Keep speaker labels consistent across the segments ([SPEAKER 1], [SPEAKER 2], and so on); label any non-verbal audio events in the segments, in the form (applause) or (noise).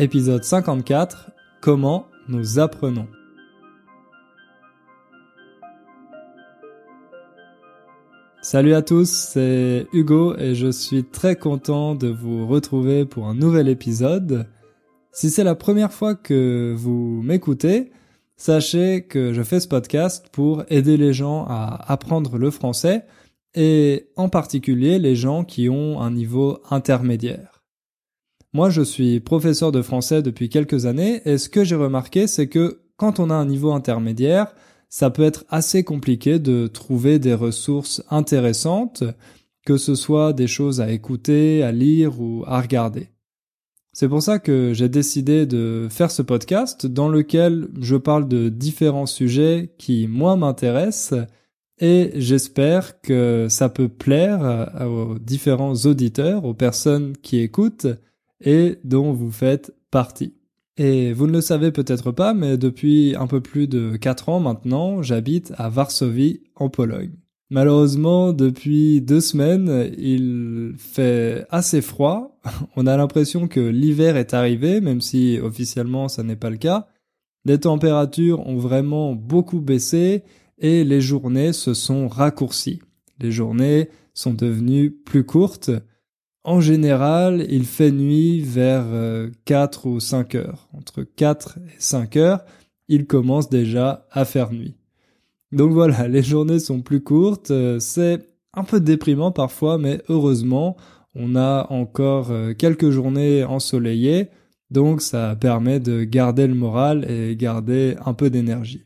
[SPEAKER 1] Épisode 54 Comment nous apprenons Salut à tous, c'est Hugo et je suis très content de vous retrouver pour un nouvel épisode. Si c'est la première fois que vous m'écoutez, sachez que je fais ce podcast pour aider les gens à apprendre le français et en particulier les gens qui ont un niveau intermédiaire. Moi, je suis professeur de français depuis quelques années et ce que j'ai remarqué, c'est que quand on a un niveau intermédiaire, ça peut être assez compliqué de trouver des ressources intéressantes, que ce soit des choses à écouter, à lire ou à regarder. C'est pour ça que j'ai décidé de faire ce podcast dans lequel je parle de différents sujets qui, moi, m'intéressent et j'espère que ça peut plaire aux différents auditeurs, aux personnes qui écoutent et dont vous faites partie. Et vous ne le savez peut-être pas, mais depuis un peu plus de 4 ans maintenant, j'habite à Varsovie, en Pologne. Malheureusement, depuis deux semaines, il fait assez froid. (laughs) On a l'impression que l'hiver est arrivé, même si officiellement ça n'est pas le cas. Les températures ont vraiment beaucoup baissé et les journées se sont raccourcies. Les journées sont devenues plus courtes en général, il fait nuit vers 4 euh, ou 5 heures. Entre 4 et 5 heures, il commence déjà à faire nuit. Donc voilà, (laughs) les journées sont plus courtes, euh, c'est un peu déprimant parfois, mais heureusement, on a encore euh, quelques journées ensoleillées, donc ça permet de garder le moral et garder un peu d'énergie.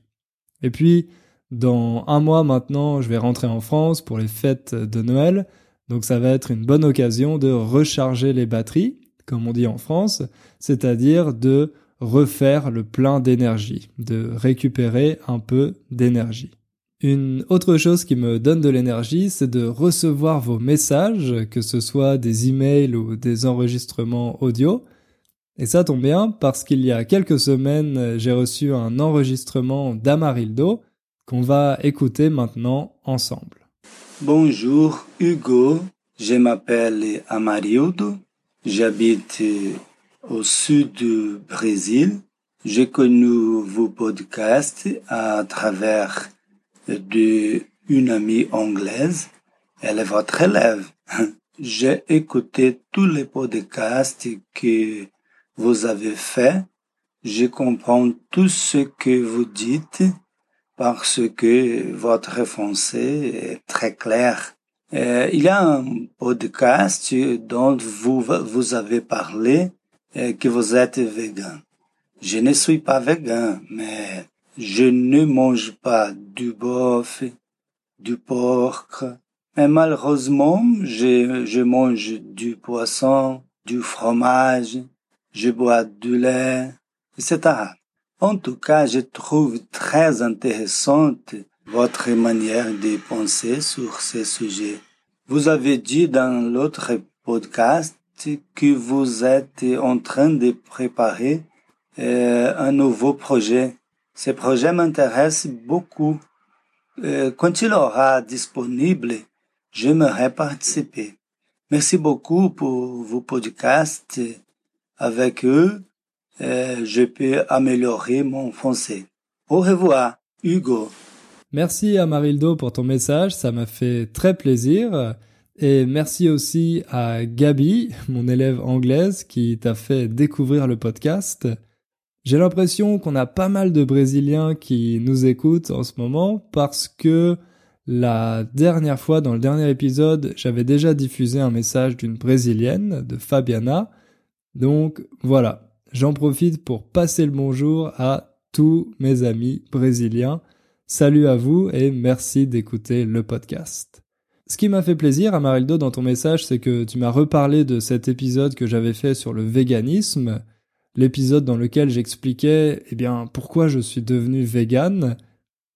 [SPEAKER 1] Et puis, dans un mois maintenant, je vais rentrer en France pour les fêtes de Noël, donc ça va être une bonne occasion de recharger les batteries, comme on dit en France, c'est-à-dire de refaire le plein d'énergie, de récupérer un peu d'énergie. Une autre chose qui me donne de l'énergie, c'est de recevoir vos messages, que ce soit des emails ou des enregistrements audio. Et ça tombe bien parce qu'il y a quelques semaines, j'ai reçu un enregistrement d'Amarildo qu'on va écouter maintenant ensemble.
[SPEAKER 2] Bonjour Hugo, je m'appelle Amarildo, j'habite au sud du Brésil. J'ai connu vos podcasts à travers de une amie anglaise. Elle est votre élève. (laughs) J'ai écouté tous les podcasts que vous avez faits. Je comprends tout ce que vous dites parce que votre français est très clair. Euh, il y a un podcast dont vous, vous avez parlé euh, que vous êtes vegan. Je ne suis pas vegan, mais je ne mange pas du bœuf, du porc. Mais malheureusement, je, je mange du poisson, du fromage, je bois du lait, etc. En tout cas, je trouve très intéressante votre manière de penser sur ces sujets. Vous avez dit dans l'autre podcast que vous êtes en train de préparer euh, un nouveau projet. Ce projet m'intéresse beaucoup. Euh, quand il aura disponible, j'aimerais participer. Merci beaucoup pour vos podcasts avec eux euh, je peux améliorer mon français. Au revoir, Hugo.
[SPEAKER 1] Merci à Marildo pour ton message, ça m'a fait très plaisir. Et merci aussi à Gabi, mon élève anglaise, qui t'a fait découvrir le podcast. J'ai l'impression qu'on a pas mal de Brésiliens qui nous écoutent en ce moment parce que la dernière fois, dans le dernier épisode, j'avais déjà diffusé un message d'une Brésilienne, de Fabiana. Donc voilà, J'en profite pour passer le bonjour à tous mes amis brésiliens. Salut à vous et merci d'écouter le podcast. Ce qui m'a fait plaisir, Amarildo, dans ton message, c'est que tu m'as reparlé de cet épisode que j'avais fait sur le véganisme, l'épisode dans lequel j'expliquais, eh bien, pourquoi je suis devenu vegan.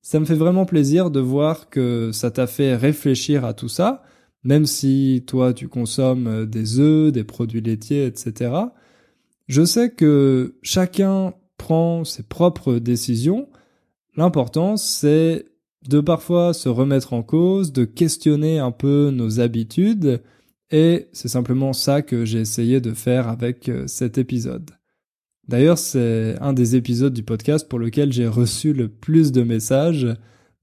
[SPEAKER 1] Ça me fait vraiment plaisir de voir que ça t'a fait réfléchir à tout ça, même si toi tu consommes des œufs, des produits laitiers, etc. Je sais que chacun prend ses propres décisions. L'important, c'est de parfois se remettre en cause, de questionner un peu nos habitudes, et c'est simplement ça que j'ai essayé de faire avec euh, cet épisode. D'ailleurs, c'est un des épisodes du podcast pour lequel j'ai reçu le plus de messages.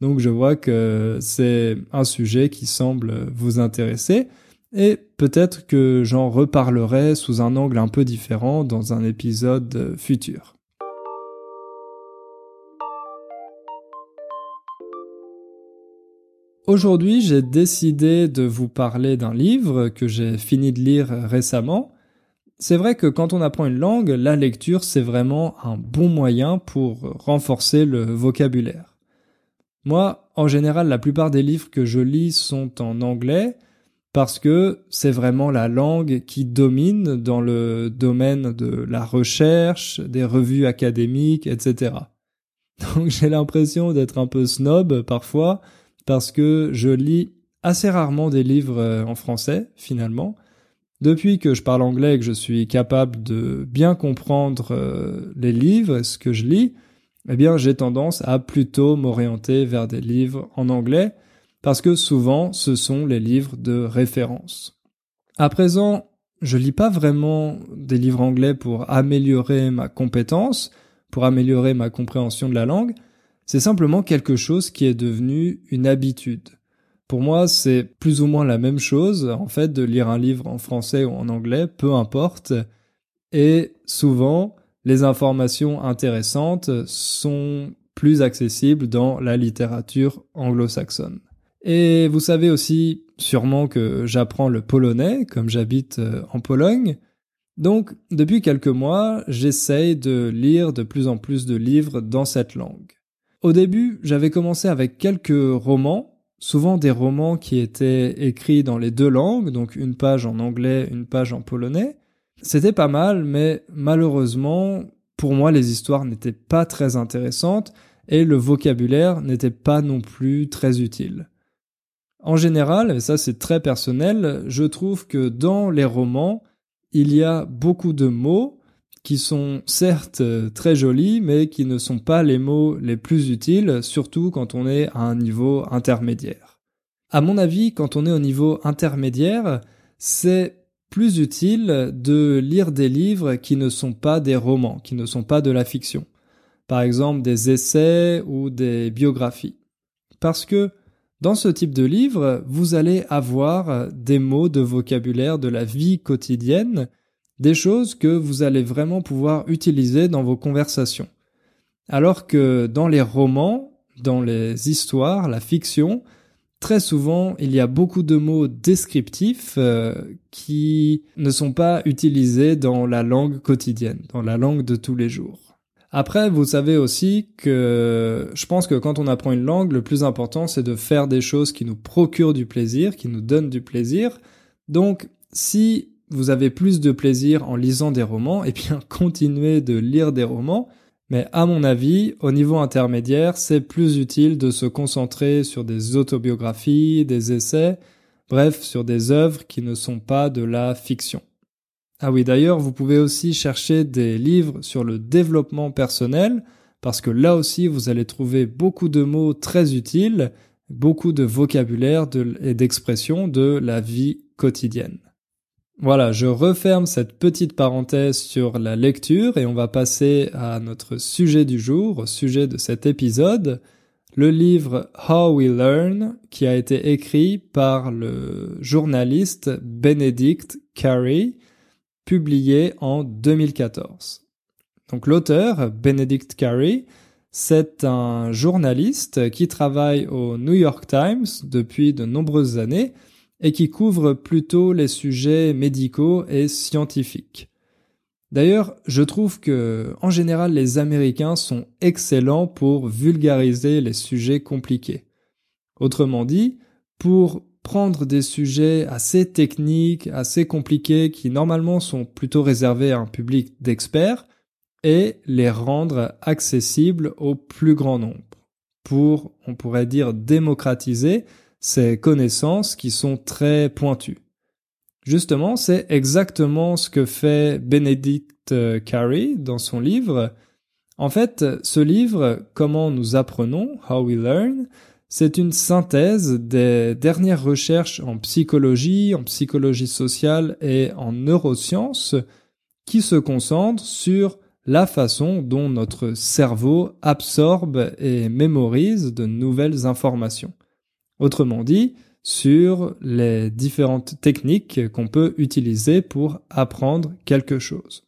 [SPEAKER 1] Donc je vois que c'est un sujet qui semble vous intéresser et peut-être que j'en reparlerai sous un angle un peu différent dans un épisode futur. Aujourd'hui, j'ai décidé de vous parler d'un livre que j'ai fini de lire récemment. C'est vrai que quand on apprend une langue, la lecture, c'est vraiment un bon moyen pour renforcer le vocabulaire. Moi, en général, la plupart des livres que je lis sont en anglais parce que c'est vraiment la langue qui domine dans le domaine de la recherche, des revues académiques, etc. (laughs) Donc j'ai l'impression d'être un peu snob parfois parce que je lis assez rarement des livres euh, en français, finalement. Depuis que je parle anglais et que je suis capable de bien comprendre euh, les livres, ce que je lis, eh bien, j'ai tendance à plutôt m'orienter vers des livres en anglais, parce que souvent, ce sont les livres de référence. À présent, je lis pas vraiment des livres anglais pour améliorer ma compétence, pour améliorer ma compréhension de la langue, c'est simplement quelque chose qui est devenu une habitude. Pour moi, c'est plus ou moins la même chose, en fait, de lire un livre en français ou en anglais, peu importe. Et souvent, les informations intéressantes sont plus accessibles dans la littérature anglo-saxonne. Et vous savez aussi sûrement que j'apprends le polonais, comme j'habite euh, en Pologne. Donc, depuis quelques mois, j'essaye de lire de plus en plus de livres dans cette langue. Au début, j'avais commencé avec quelques romans, souvent des romans qui étaient écrits dans les deux langues, donc une page en anglais, une page en polonais. C'était pas mal, mais malheureusement, pour moi, les histoires n'étaient pas très intéressantes et le vocabulaire n'était pas non plus très utile. En général, et ça c'est très personnel, je trouve que dans les romans, il y a beaucoup de mots qui sont certes très jolis, mais qui ne sont pas les mots les plus utiles, surtout quand on est à un niveau intermédiaire. À mon avis, quand on est au niveau intermédiaire, c'est plus utile de lire des livres qui ne sont pas des romans, qui ne sont pas de la fiction. Par exemple, des essais ou des biographies. Parce que dans ce type de livre, vous allez avoir des mots de vocabulaire de la vie quotidienne des choses que vous allez vraiment pouvoir utiliser dans vos conversations. Alors que dans les romans, dans les histoires, la fiction, très souvent il y a beaucoup de mots descriptifs euh, qui ne sont pas utilisés dans la langue quotidienne, dans la langue de tous les jours. Après, vous savez aussi que je pense que quand on apprend une langue, le plus important c'est de faire des choses qui nous procurent du plaisir, qui nous donnent du plaisir. Donc, si vous avez plus de plaisir en lisant des romans, et bien (laughs) continuez de lire des romans, mais à mon avis, au niveau intermédiaire, c'est plus utile de se concentrer sur des autobiographies, des essais, bref, sur des œuvres qui ne sont pas de la fiction. Ah oui, d'ailleurs, vous pouvez aussi chercher des livres sur le développement personnel, parce que là aussi, vous allez trouver beaucoup de mots très utiles, beaucoup de vocabulaire et d'expressions de la vie quotidienne. Voilà, je referme cette petite parenthèse sur la lecture et on va passer à notre sujet du jour, au sujet de cet épisode, le livre How We Learn qui a été écrit par le journaliste Benedict Carey, publié en 2014. Donc l'auteur, Benedict Carey, c'est un journaliste qui travaille au New York Times depuis de nombreuses années et qui couvre plutôt les sujets médicaux et scientifiques. D'ailleurs, je trouve que, en général, les Américains sont excellents pour vulgariser les sujets compliqués. Autrement dit, pour prendre des sujets assez techniques, assez compliqués, qui normalement sont plutôt réservés à un public d'experts, et les rendre accessibles au plus grand nombre. Pour, on pourrait dire, démocratiser ces connaissances qui sont très pointues. Justement, c'est exactement ce que fait Benedict euh, Carey dans son livre. En fait, ce livre, Comment nous apprenons, How We Learn, c'est une synthèse des dernières recherches en psychologie, en psychologie sociale et en neurosciences qui se concentrent sur la façon dont notre cerveau absorbe et mémorise de nouvelles informations. Autrement dit, sur les différentes techniques qu'on peut utiliser pour apprendre quelque chose.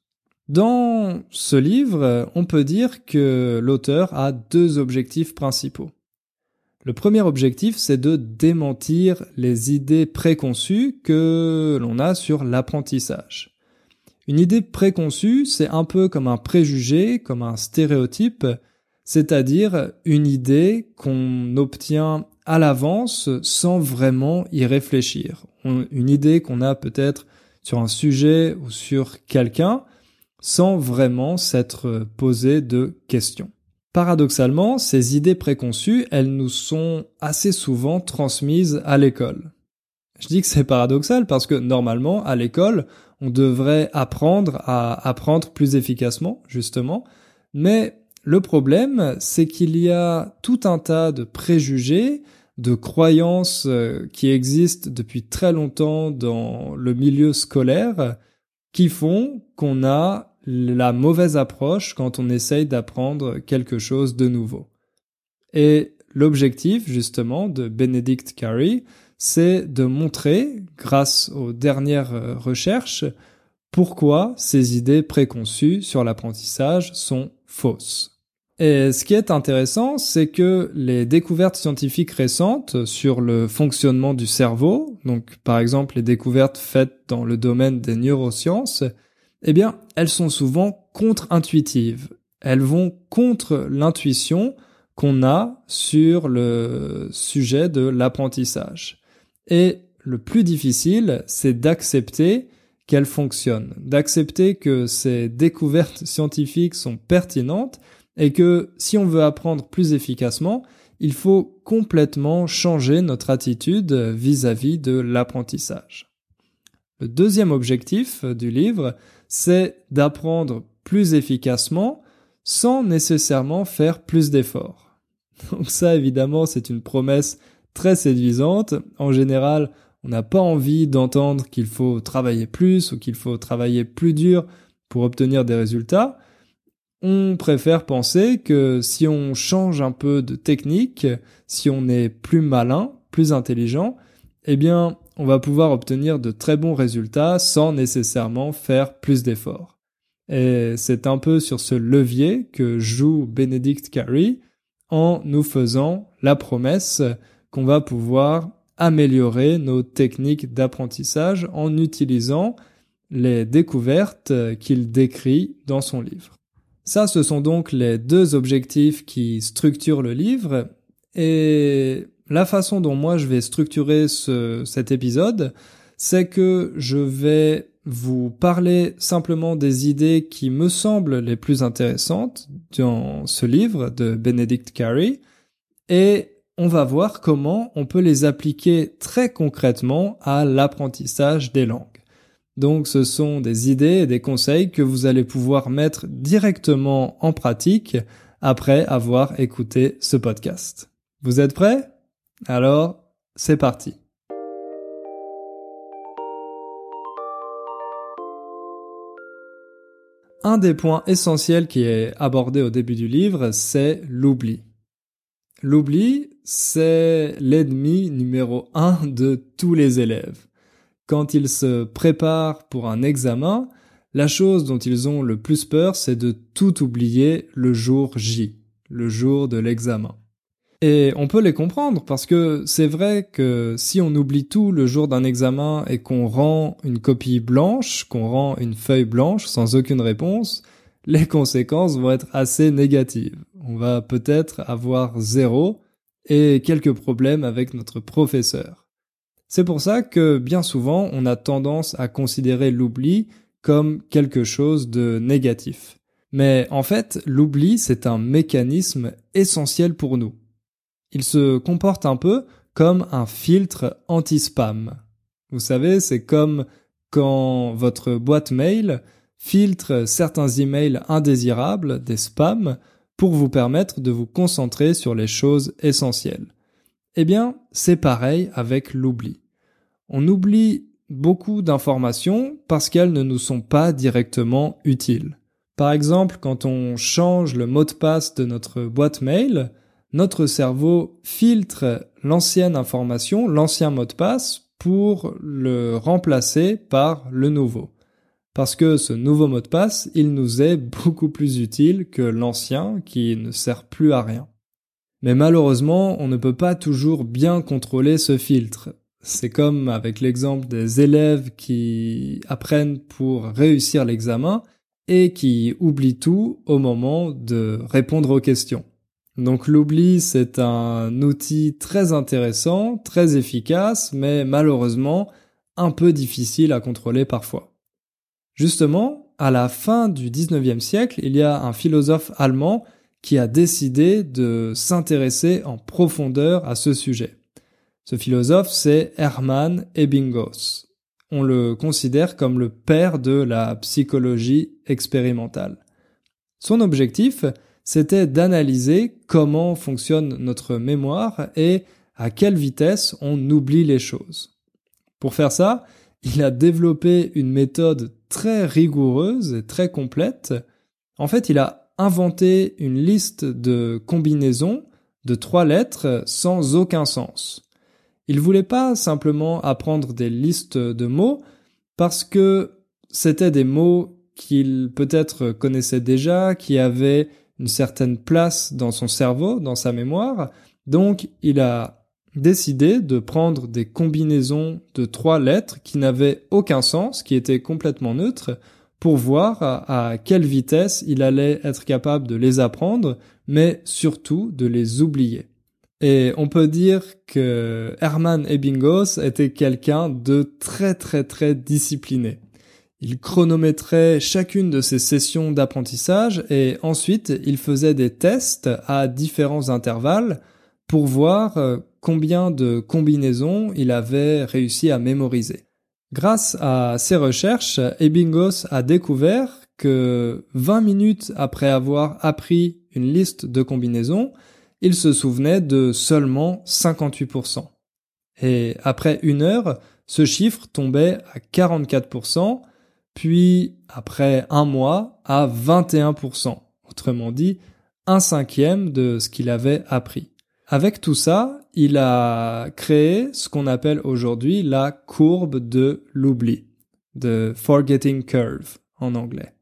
[SPEAKER 1] Dans ce livre, on peut dire que l'auteur a deux objectifs principaux. Le premier objectif, c'est de démentir les idées préconçues que l'on a sur l'apprentissage. Une idée préconçue, c'est un peu comme un préjugé, comme un stéréotype, c'est-à-dire une idée qu'on obtient à l'avance sans vraiment y réfléchir. Une idée qu'on a peut-être sur un sujet ou sur quelqu'un sans vraiment s'être posé de questions. Paradoxalement, ces idées préconçues, elles nous sont assez souvent transmises à l'école. Je dis que c'est paradoxal parce que normalement, à l'école, on devrait apprendre à apprendre plus efficacement, justement, mais le problème, c'est qu'il y a tout un tas de préjugés, de croyances euh, qui existent depuis très longtemps dans le milieu scolaire qui font qu'on a la mauvaise approche quand on essaye d'apprendre quelque chose de nouveau. Et l'objectif, justement, de Benedict Carey, c'est de montrer, grâce aux dernières euh, recherches, pourquoi ces idées préconçues sur l'apprentissage sont fausses. Et ce qui est intéressant, c'est que les découvertes scientifiques récentes sur le fonctionnement du cerveau, donc par exemple les découvertes faites dans le domaine des neurosciences, eh bien, elles sont souvent contre-intuitives. Elles vont contre l'intuition qu'on a sur le sujet de l'apprentissage. Et le plus difficile, c'est d'accepter qu'elles fonctionnent, d'accepter que ces découvertes scientifiques sont pertinentes et que si on veut apprendre plus efficacement, il faut complètement changer notre attitude vis-à-vis de l'apprentissage. Le deuxième objectif du livre, c'est d'apprendre plus efficacement sans nécessairement faire plus d'efforts. (laughs) Donc ça, évidemment, c'est une promesse très séduisante. En général, on n'a pas envie d'entendre qu'il faut travailler plus ou qu'il faut travailler plus dur pour obtenir des résultats. On préfère penser que si on change un peu de technique, si on est plus malin, plus intelligent, eh bien, on va pouvoir obtenir de très bons résultats sans nécessairement faire plus d'efforts. Et c'est un peu sur ce levier que joue Benedict Carey en nous faisant la promesse qu'on va pouvoir améliorer nos techniques d'apprentissage en utilisant les découvertes qu'il décrit dans son livre. Ça, ce sont donc les deux objectifs qui structurent le livre. Et la façon dont moi je vais structurer ce, cet épisode, c'est que je vais vous parler simplement des idées qui me semblent les plus intéressantes dans ce livre de Benedict Carey et on va voir comment on peut les appliquer très concrètement à l'apprentissage des langues. Donc ce sont des idées et des conseils que vous allez pouvoir mettre directement en pratique après avoir écouté ce podcast. Vous êtes prêts? Alors, c'est parti. Un des points essentiels qui est abordé au début du livre, c'est l'oubli. L'oubli, c'est l'ennemi numéro un de tous les élèves quand ils se préparent pour un examen, la chose dont ils ont le plus peur, c'est de tout oublier le jour J, le jour de l'examen. Et on peut les comprendre parce que c'est vrai que si on oublie tout le jour d'un examen et qu'on rend une copie blanche, qu'on rend une feuille blanche sans aucune réponse, les conséquences vont être assez négatives. On va peut-être avoir zéro et quelques problèmes avec notre professeur. C'est pour ça que bien souvent on a tendance à considérer l'oubli comme quelque chose de négatif. Mais en fait, l'oubli, c'est un mécanisme essentiel pour nous. Il se comporte un peu comme un filtre anti-spam. Vous savez, c'est comme quand votre boîte mail filtre certains emails indésirables, des spams, pour vous permettre de vous concentrer sur les choses essentielles. Eh bien, c'est pareil avec l'oubli. On oublie beaucoup d'informations parce qu'elles ne nous sont pas directement utiles. Par exemple, quand on change le mot de passe de notre boîte mail, notre cerveau filtre l'ancienne information, l'ancien mot de passe, pour le remplacer par le nouveau. Parce que ce nouveau mot de passe, il nous est beaucoup plus utile que l'ancien qui ne sert plus à rien. Mais malheureusement, on ne peut pas toujours bien contrôler ce filtre. C'est comme avec l'exemple des élèves qui apprennent pour réussir l'examen et qui oublient tout au moment de répondre aux questions. Donc l'oubli, c'est un outil très intéressant, très efficace, mais malheureusement un peu difficile à contrôler parfois. Justement, à la fin du 19e siècle, il y a un philosophe allemand qui a décidé de s'intéresser en profondeur à ce sujet. Ce philosophe, c'est Hermann Ebbinghaus. On le considère comme le père de la psychologie expérimentale. Son objectif, c'était d'analyser comment fonctionne notre mémoire et à quelle vitesse on oublie les choses. Pour faire ça, il a développé une méthode très rigoureuse et très complète. En fait, il a inventé une liste de combinaisons de trois lettres sans aucun sens. Il voulait pas simplement apprendre des listes de mots parce que c'était des mots qu'il peut-être connaissait déjà, qui avaient une certaine place dans son cerveau, dans sa mémoire. Donc, il a décidé de prendre des combinaisons de trois lettres qui n'avaient aucun sens, qui étaient complètement neutres, pour voir à, quelle vitesse il allait être capable de les apprendre, mais surtout de les oublier. Et on peut dire que Hermann Ebbinghaus était quelqu'un de très très très discipliné. Il chronométrait chacune de ses sessions d'apprentissage et ensuite il faisait des tests à différents intervalles pour voir euh, combien de combinaisons il avait réussi à mémoriser. Grâce à ces recherches, Ebbinghaus a découvert que 20 minutes après avoir appris une liste de combinaisons, il se souvenait de seulement 58%. Et après une heure, ce chiffre tombait à 44%, puis après un mois à 21%, autrement dit un cinquième de ce qu'il avait appris. Avec tout ça, il a créé ce qu'on appelle aujourd'hui la courbe de l'oubli, de forgetting curve en anglais.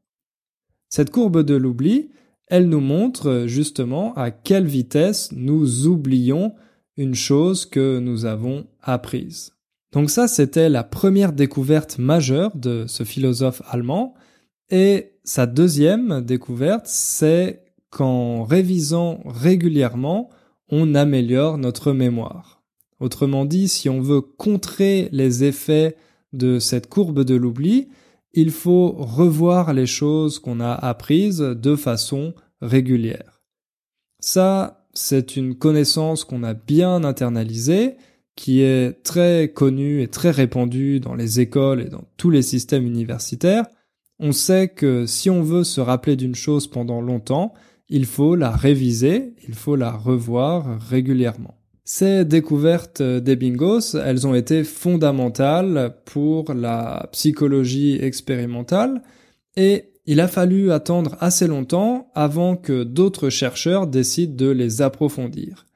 [SPEAKER 1] Cette courbe de l'oubli, elle nous montre justement à quelle vitesse nous oublions une chose que nous avons apprise. Donc ça, c'était la première découverte majeure de ce philosophe allemand. Et sa deuxième découverte, c'est qu'en révisant régulièrement, on améliore notre mémoire. Autrement dit, si on veut contrer les effets de cette courbe de l'oubli, il faut revoir les choses qu'on a apprises de façon régulière. Ça, c'est une connaissance qu'on a bien internalisée qui est très connu et très répandu dans les écoles et dans tous les systèmes universitaires, on sait que si on veut se rappeler d'une chose pendant longtemps, il faut la réviser, il faut la revoir régulièrement. Ces découvertes des bingos, elles ont été fondamentales pour la psychologie expérimentale et il a fallu attendre assez longtemps avant que d'autres chercheurs décident de les approfondir.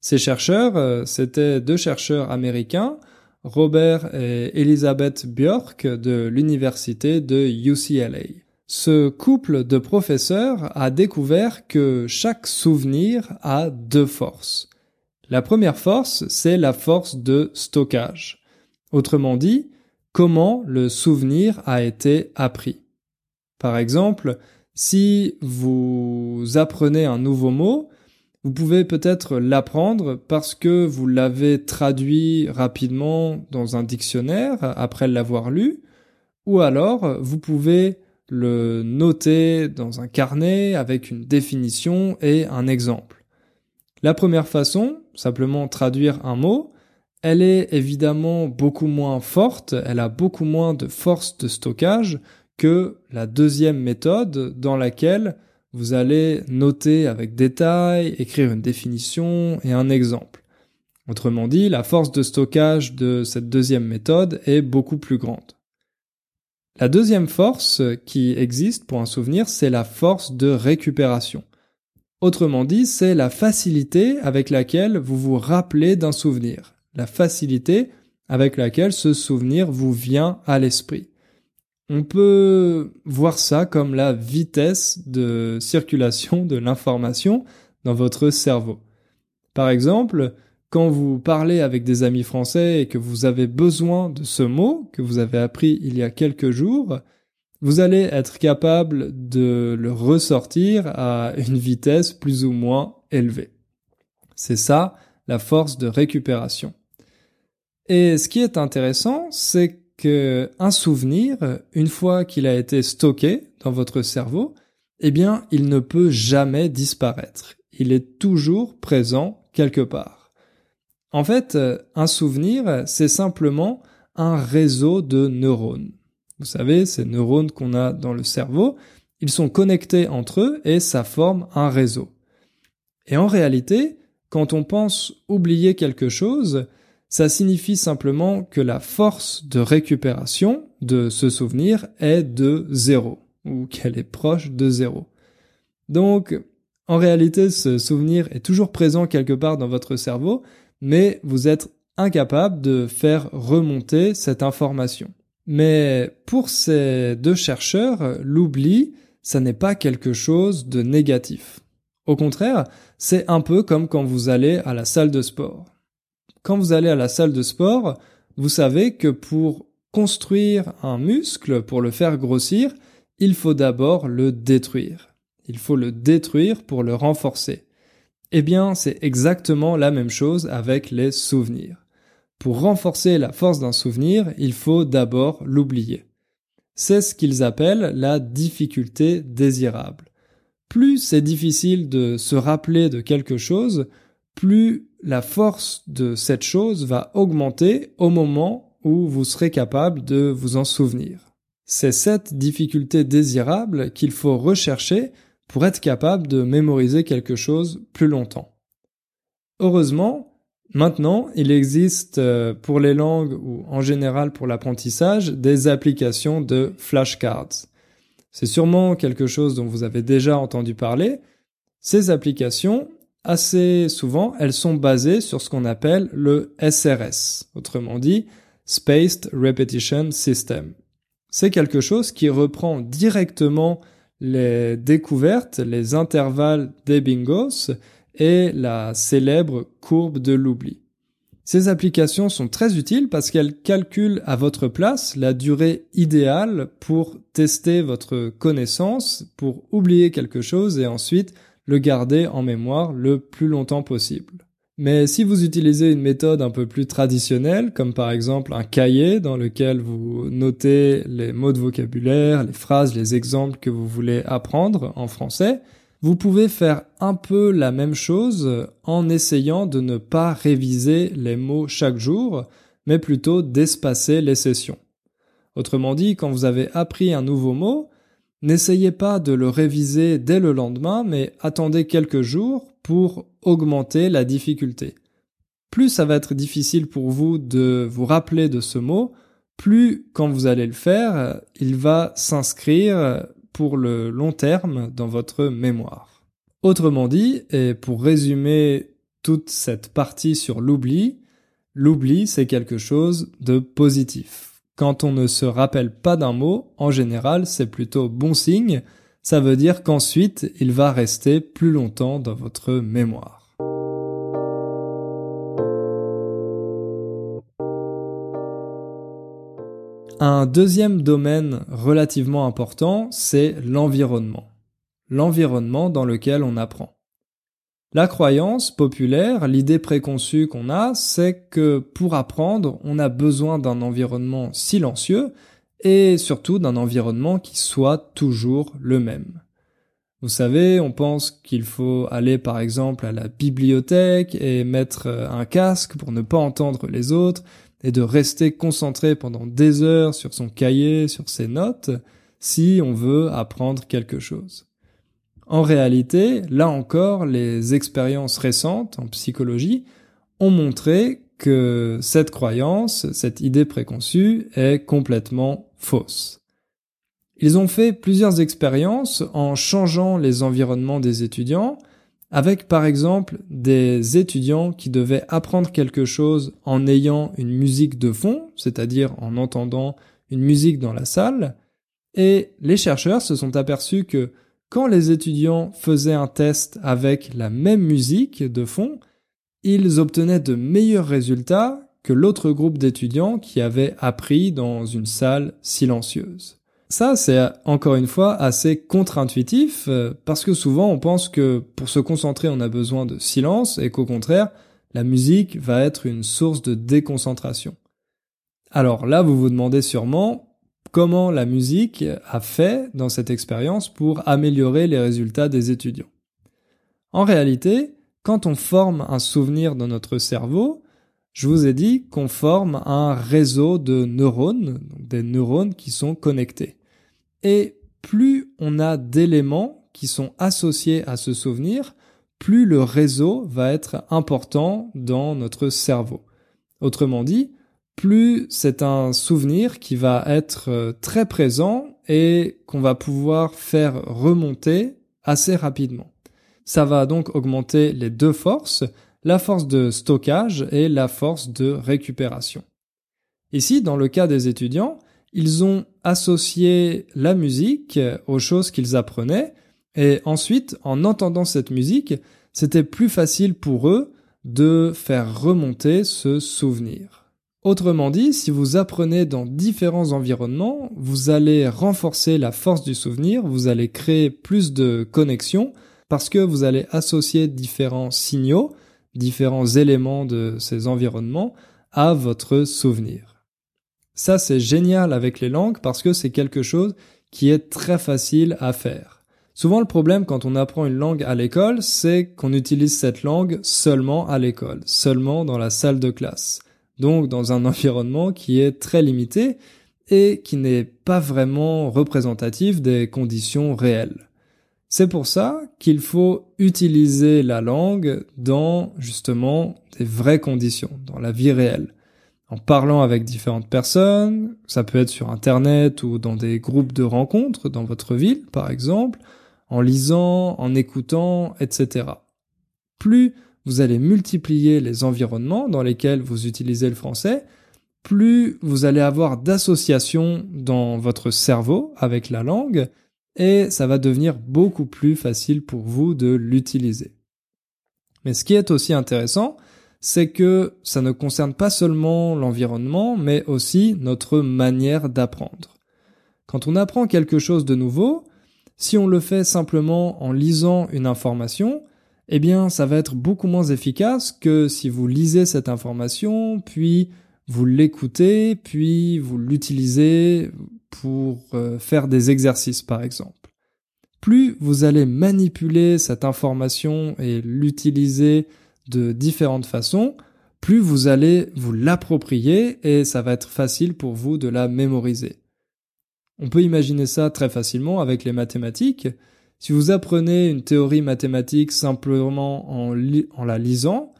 [SPEAKER 1] Ces chercheurs, euh, c'étaient deux chercheurs américains, Robert et Elizabeth Bjork de l'université de UCLA. Ce couple de professeurs a découvert que chaque souvenir a deux forces. La première force, c'est la force de stockage. Autrement dit, comment le souvenir a été appris. Par exemple, si vous apprenez un nouveau mot, vous pouvez peut-être l'apprendre parce que vous l'avez traduit rapidement dans un dictionnaire après l'avoir lu, ou alors vous pouvez le noter dans un carnet avec une définition et un exemple. La première façon, simplement traduire un mot, elle est évidemment beaucoup moins forte, elle a beaucoup moins de force de stockage que la deuxième méthode dans laquelle vous allez noter avec détail, écrire une définition et un exemple. Autrement dit, la force de stockage de cette deuxième méthode est beaucoup plus grande. La deuxième force qui existe pour un souvenir, c'est la force de récupération. Autrement dit, c'est la facilité avec laquelle vous vous rappelez d'un souvenir, la facilité avec laquelle ce souvenir vous vient à l'esprit. On peut voir ça comme la vitesse de circulation de l'information dans votre cerveau. Par exemple, quand vous parlez avec des amis français et que vous avez besoin de ce mot que vous avez appris il y a quelques jours, vous allez être capable de le ressortir à une vitesse plus ou moins élevée. C'est ça la force de récupération. Et ce qui est intéressant, c'est un souvenir, une fois qu'il a été stocké dans votre cerveau, eh bien, il ne peut jamais disparaître. Il est toujours présent quelque part. En fait, un souvenir, c'est simplement un réseau de neurones. Vous savez, ces neurones qu'on a dans le cerveau, ils sont connectés entre eux et ça forme un réseau. Et en réalité, quand on pense oublier quelque chose, ça signifie simplement que la force de récupération de ce souvenir est de zéro, ou qu'elle est proche de zéro. Donc, en réalité, ce souvenir est toujours présent quelque part dans votre cerveau, mais vous êtes incapable de faire remonter cette information. Mais pour ces deux chercheurs, l'oubli, ça n'est pas quelque chose de négatif. Au contraire, c'est un peu comme quand vous allez à la salle de sport quand vous allez à la salle de sport, vous savez que pour construire un muscle, pour le faire grossir, il faut d'abord le détruire. Il faut le détruire pour le renforcer. Eh bien, c'est exactement la même chose avec les souvenirs. Pour renforcer la force d'un souvenir, il faut d'abord l'oublier. C'est ce qu'ils appellent la difficulté désirable. Plus c'est difficile de se rappeler de quelque chose, plus la force de cette chose va augmenter au moment où vous serez capable de vous en souvenir. C'est cette difficulté désirable qu'il faut rechercher pour être capable de mémoriser quelque chose plus longtemps. Heureusement, maintenant, il existe euh, pour les langues ou en général pour l'apprentissage des applications de flashcards. C'est sûrement quelque chose dont vous avez déjà entendu parler. Ces applications, assez souvent, elles sont basées sur ce qu'on appelle le SRS, autrement dit Spaced Repetition System. C'est quelque chose qui reprend directement les découvertes, les intervalles des bingos et la célèbre courbe de l'oubli. Ces applications sont très utiles parce qu'elles calculent à votre place la durée idéale pour tester votre connaissance, pour oublier quelque chose et ensuite le garder en mémoire le plus longtemps possible. Mais si vous utilisez une méthode un peu plus traditionnelle, comme par exemple un cahier dans lequel vous notez les mots de vocabulaire, les phrases, les exemples que vous voulez apprendre en français, vous pouvez faire un peu la même chose en essayant de ne pas réviser les mots chaque jour, mais plutôt d'espacer les sessions. Autrement dit, quand vous avez appris un nouveau mot, N'essayez pas de le réviser dès le lendemain, mais attendez quelques jours pour augmenter la difficulté. Plus ça va être difficile pour vous de vous rappeler de ce mot, plus quand vous allez le faire, il va s'inscrire pour le long terme dans votre mémoire. Autrement dit, et pour résumer toute cette partie sur l'oubli, l'oubli c'est quelque chose de positif. Quand on ne se rappelle pas d'un mot, en général, c'est plutôt bon signe. Ça veut dire qu'ensuite, il va rester plus longtemps dans votre mémoire. Un deuxième domaine relativement important, c'est l'environnement. L'environnement dans lequel on apprend. La croyance populaire, l'idée préconçue qu'on a, c'est que pour apprendre, on a besoin d'un environnement silencieux et surtout d'un environnement qui soit toujours le même. Vous savez, on pense qu'il faut aller par exemple à la bibliothèque et mettre un casque pour ne pas entendre les autres et de rester concentré pendant des heures sur son cahier, sur ses notes, si on veut apprendre quelque chose. En réalité, là encore, les expériences récentes en psychologie ont montré que cette croyance, cette idée préconçue est complètement fausse. Ils ont fait plusieurs expériences en changeant les environnements des étudiants, avec par exemple des étudiants qui devaient apprendre quelque chose en ayant une musique de fond, c'est-à-dire en entendant une musique dans la salle, et les chercheurs se sont aperçus que quand les étudiants faisaient un test avec la même musique de fond, ils obtenaient de meilleurs résultats que l'autre groupe d'étudiants qui avaient appris dans une salle silencieuse. Ça, c'est encore une fois assez contre-intuitif euh, parce que souvent on pense que pour se concentrer on a besoin de silence et qu'au contraire la musique va être une source de déconcentration. Alors là, vous vous demandez sûrement comment la musique a fait dans cette expérience pour améliorer les résultats des étudiants. En réalité, quand on forme un souvenir dans notre cerveau, je vous ai dit qu'on forme un réseau de neurones, des neurones qui sont connectés. Et plus on a d'éléments qui sont associés à ce souvenir, plus le réseau va être important dans notre cerveau. Autrement dit, plus c'est un souvenir qui va être euh, très présent et qu'on va pouvoir faire remonter assez rapidement. Ça va donc augmenter les deux forces, la force de stockage et la force de récupération. Ici, dans le cas des étudiants, ils ont associé la musique aux choses qu'ils apprenaient, et ensuite, en entendant cette musique, c'était plus facile pour eux de faire remonter ce souvenir. Autrement dit, si vous apprenez dans différents environnements, vous allez renforcer la force du souvenir, vous allez créer plus de connexions, parce que vous allez associer différents signaux, différents éléments de ces environnements à votre souvenir. Ça, c'est génial avec les langues parce que c'est quelque chose qui est très facile à faire. Souvent, le problème quand on apprend une langue à l'école, c'est qu'on utilise cette langue seulement à l'école, seulement dans la salle de classe. Donc, dans un (laughs) environnement qui est très limité et qui n'est pas vraiment représentatif des conditions réelles. C'est pour ça qu'il faut utiliser la langue dans justement des vraies conditions, dans la vie réelle en parlant avec différentes personnes, ça peut être sur Internet ou dans des groupes de rencontres dans votre ville, par exemple, en lisant, en écoutant, etc. Plus vous allez multiplier les environnements dans lesquels vous utilisez le français, plus vous allez avoir d'associations dans votre cerveau avec la langue, et ça va devenir beaucoup plus facile pour vous de l'utiliser. Mais ce qui est aussi intéressant, c'est que ça ne concerne pas seulement l'environnement, mais aussi notre manière d'apprendre. Quand on apprend quelque chose de nouveau, si on le fait simplement en lisant une information, eh bien ça va être beaucoup moins efficace que si vous lisez cette information, puis vous l'écoutez, puis vous l'utilisez pour euh, faire des exercices par exemple. Plus vous allez manipuler cette information et l'utiliser de différentes façons, plus vous allez vous l'approprier et ça va être facile pour vous de la mémoriser. On peut imaginer ça très facilement avec les mathématiques. Si vous apprenez une théorie mathématique simplement en, la lisant,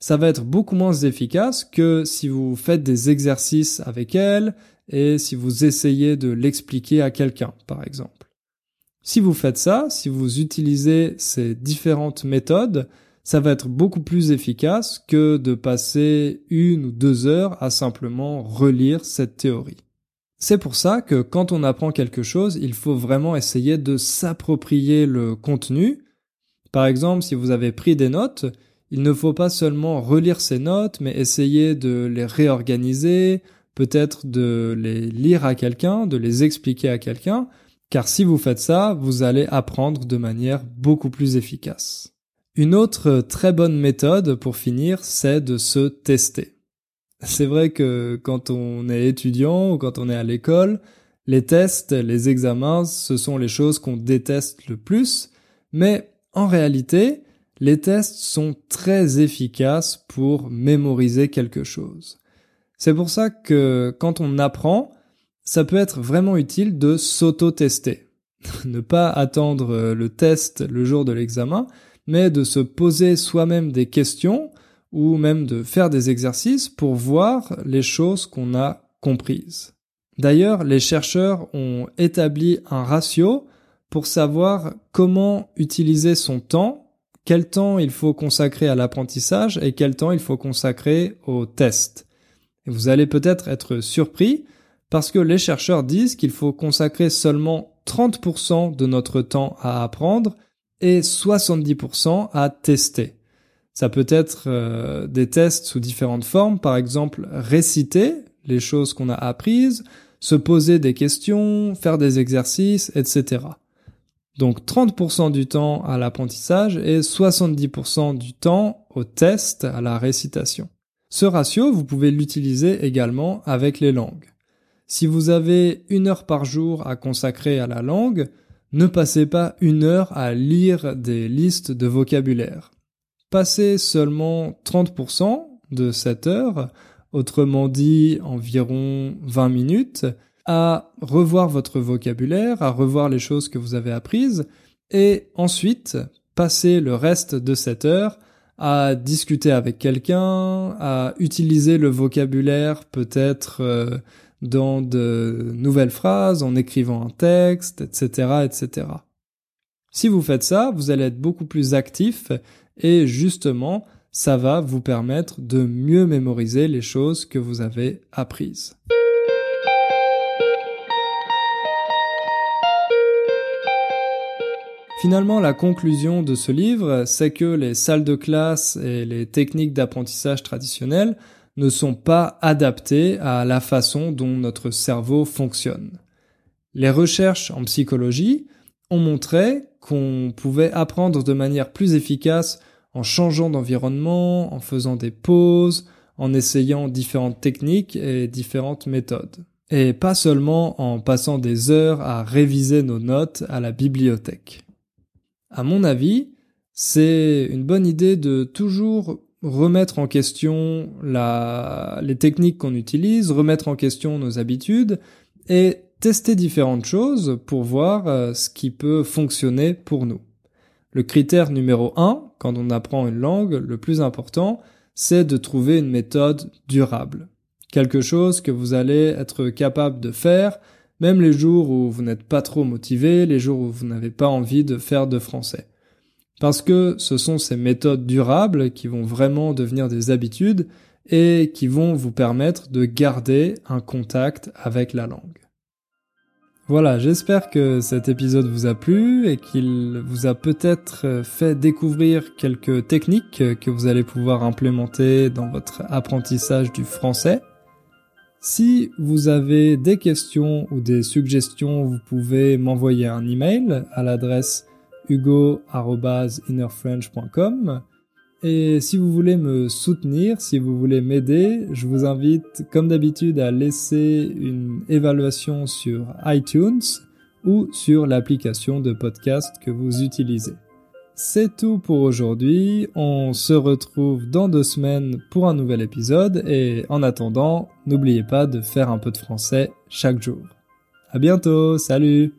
[SPEAKER 1] ça va être beaucoup moins efficace que si vous faites des exercices avec elle et si vous essayez de l'expliquer à quelqu'un, par exemple. Si vous faites ça, si vous utilisez ces différentes méthodes, ça va être beaucoup plus efficace que de passer une ou deux heures à simplement relire cette théorie. C'est pour ça que quand on apprend quelque chose, il faut vraiment essayer de s'approprier le contenu. Par exemple, si vous avez pris des notes, il ne faut pas seulement relire ces notes, mais essayer de les réorganiser, peut-être de les lire à quelqu'un, de les expliquer à quelqu'un, car si vous faites ça, vous allez apprendre de manière beaucoup plus efficace. Une autre très bonne méthode pour finir, c'est de se tester. C'est vrai que quand on est étudiant ou quand on est à l'école, les tests, les examens, ce sont les choses qu'on déteste le plus, mais en réalité, les tests sont très efficaces pour mémoriser quelque chose. C'est pour ça que quand on apprend, ça peut être vraiment utile de s'auto-tester. (laughs) ne pas attendre le test le jour de l'examen, mais de se poser soi-même des questions ou même de faire des exercices pour voir les choses qu'on a comprises. D'ailleurs, les chercheurs ont établi un ratio pour savoir comment utiliser son temps, quel temps il faut consacrer à l'apprentissage et quel temps il faut consacrer au test. Et vous allez peut-être être surpris parce que les chercheurs disent qu'il faut consacrer seulement 30% de notre temps à apprendre et 70% à tester. Ça peut être euh, des tests sous différentes formes, par exemple réciter les choses qu'on a apprises, se poser des questions, faire des exercices, etc. Donc 30% du temps à l'apprentissage et 70% du temps au test, à la récitation. Ce ratio, vous pouvez l'utiliser également avec les langues. Si vous avez une heure par jour à consacrer à la langue, ne passez pas une heure à lire des listes de vocabulaire. Passez seulement 30% de cette heure, autrement dit environ 20 minutes, à revoir votre vocabulaire, à revoir les choses que vous avez apprises, et ensuite passer le reste de cette heure à discuter avec quelqu'un, à utiliser le vocabulaire peut-être euh, dans de nouvelles phrases, en écrivant un texte, etc., etc. Si vous faites ça, vous allez être beaucoup plus actif et justement, ça va vous permettre de mieux mémoriser les choses que vous avez apprises. Finalement, la conclusion de ce livre, c'est que les salles de classe et les techniques d'apprentissage traditionnelles ne sont pas adaptées à la façon dont notre cerveau fonctionne. Les recherches en psychologie ont montré qu'on pouvait apprendre de manière plus efficace en changeant d'environnement, en faisant des pauses, en essayant différentes techniques et différentes méthodes. Et pas seulement en passant des heures à réviser nos notes à la bibliothèque. À mon avis, c'est une bonne idée de toujours remettre en question les techniques qu'on utilise, remettre en question nos habitudes et tester différentes choses pour voir euh, ce qui peut fonctionner pour nous. Le critère numéro un, quand on apprend une langue, le plus important, c'est de trouver une méthode durable. Quelque chose que vous allez être capable de faire, même les jours où vous n'êtes pas trop motivé, les jours où vous n'avez pas envie de faire de français. Parce que ce sont ces méthodes durables qui vont vraiment devenir des habitudes et qui vont vous permettre de garder un contact avec la langue. Voilà, j'espère que cet épisode vous a plu et qu'il vous a peut-être fait découvrir quelques techniques que vous allez pouvoir implémenter dans votre apprentissage du français. Si vous avez des questions ou des suggestions, vous pouvez m'envoyer un email à l'adresse hugo.innerfrench.com. Et si vous voulez me soutenir, si vous voulez m'aider, je vous invite comme d'habitude à laisser une évaluation sur iTunes ou sur l'application de podcast que vous utilisez. C'est tout pour aujourd'hui, on se retrouve dans deux semaines pour un nouvel épisode et en attendant, n'oubliez pas de faire un peu de français chaque jour. À bientôt, salut